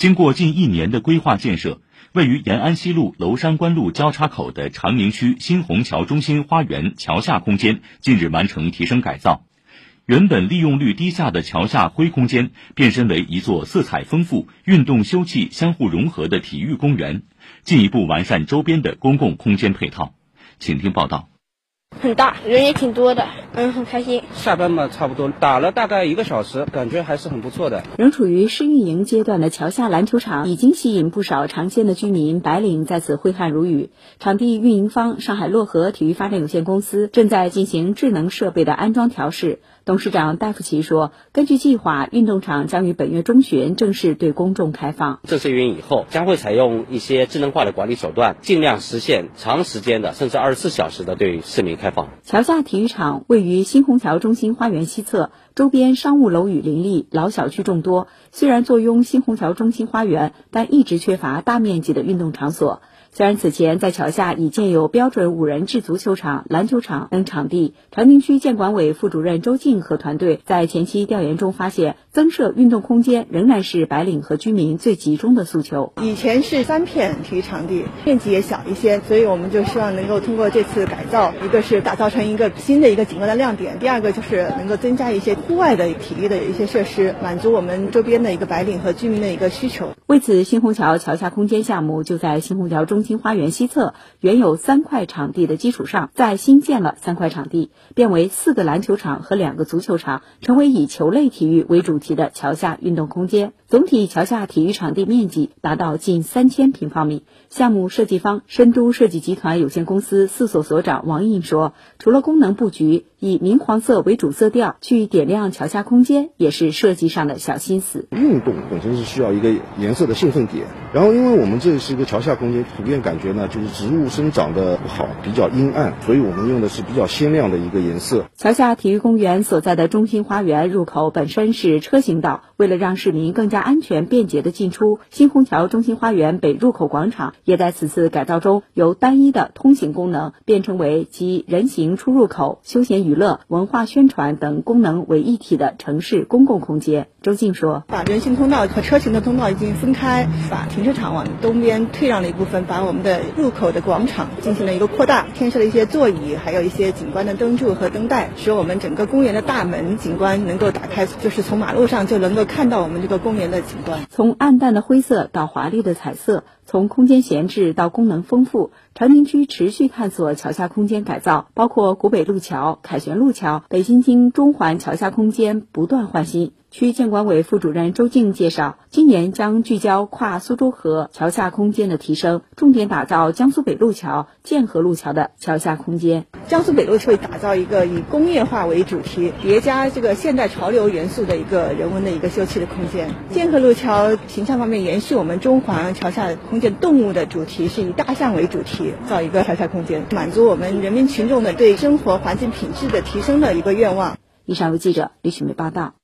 经过近一年的规划建设，位于延安西路娄山关路交叉口的长宁区新虹桥中心花园桥下空间近日完成提升改造。原本利用率低下的桥下灰空间变身为一座色彩丰富、运动休憩相互融合的体育公园，进一步完善周边的公共空间配套。请听报道。很大，人也挺多的，嗯，很开心。下班嘛，差不多打了大概一个小时，感觉还是很不错的。仍处于试运营阶段的桥下篮球场，已经吸引不少尝鲜的居民白领在此挥汗如雨。场地运营方上海洛河体育发展有限公司正在进行智能设备的安装调试。董事长戴福奇说：“根据计划，运动场将于本月中旬正式对公众开放。正式运营以后，将会采用一些智能化的管理手段，尽量实现长时间的，甚至二十四小时的对市民开放。”桥下体育场位于新虹桥中心花园西侧，周边商务楼宇林立，老小区众多。虽然坐拥新虹桥中心花园，但一直缺乏大面积的运动场所。虽然此前在桥下已建有标准五人制足球场、篮球场等场地，长宁区建管委副主任周静和团队在前期调研中发现，增设运动空间仍然是白领和居民最集中的诉求。以前是三片体育场地，面积也小一些，所以我们就希望能够通过这次改造，一个是打造成一个新的一个景观的亮点，第二个就是能够增加一些户外的体育的一些设施，满足我们周边的一个白领和居民的一个需求。为此，新虹桥桥下空间项目就在新虹桥中。心花园西侧原有三块场地的基础上，再新建了三块场地，变为四个篮球场和两个足球场，成为以球类体育为主题的桥下运动空间。总体桥下体育场地面积达到近三千平方米。项目设计方深都设计集团有限公司四所所长王印说：“除了功能布局以明黄色为主色调，去点亮桥下空间，也是设计上的小心思。运动本身是需要一个颜色的兴奋点，然后因为我们这是一个桥下空间，普遍感觉呢就是植物生长的不好，比较阴暗，所以我们用的是比较鲜亮的一个颜色。桥下体育公园所在的中心花园入口本身是车行道，为了让市民更加。安全便捷的进出，新虹桥中心花园北入口广场也在此次改造中由单一的通行功能变成为集人行出入口、休闲娱乐、文化宣传等功能为一体的城市公共空间。周静说：“把人行通道和车行的通道已经分开，把停车场往东边退让了一部分，把我们的入口的广场进行了一个扩大，添设了一些座椅，还有一些景观的灯柱和灯带，使我们整个公园的大门景观能够打开，就是从马路路上就能够看到我们这个公园。”的景观，从暗淡的灰色到华丽的彩色，从空间闲置到功能丰富，长宁区持续探索桥下空间改造，包括古北路桥、凯旋路桥、北新京中环桥下空间不断换新。区建管委副主任周静介绍，今年将聚焦跨苏州河桥下空间的提升，重点打造江苏北路桥、建河路桥的桥下空间。江苏北路会打造一个以工业化为主题，叠加这个现代潮流元素的一个人文的一个休憩的空间。建河路桥形象方面延续我们中环桥下空间动物的主题，是以大象为主题造一个小小空间，满足我们人民群众的对生活环境品质的提升的一个愿望。以上为记者李雪梅报道。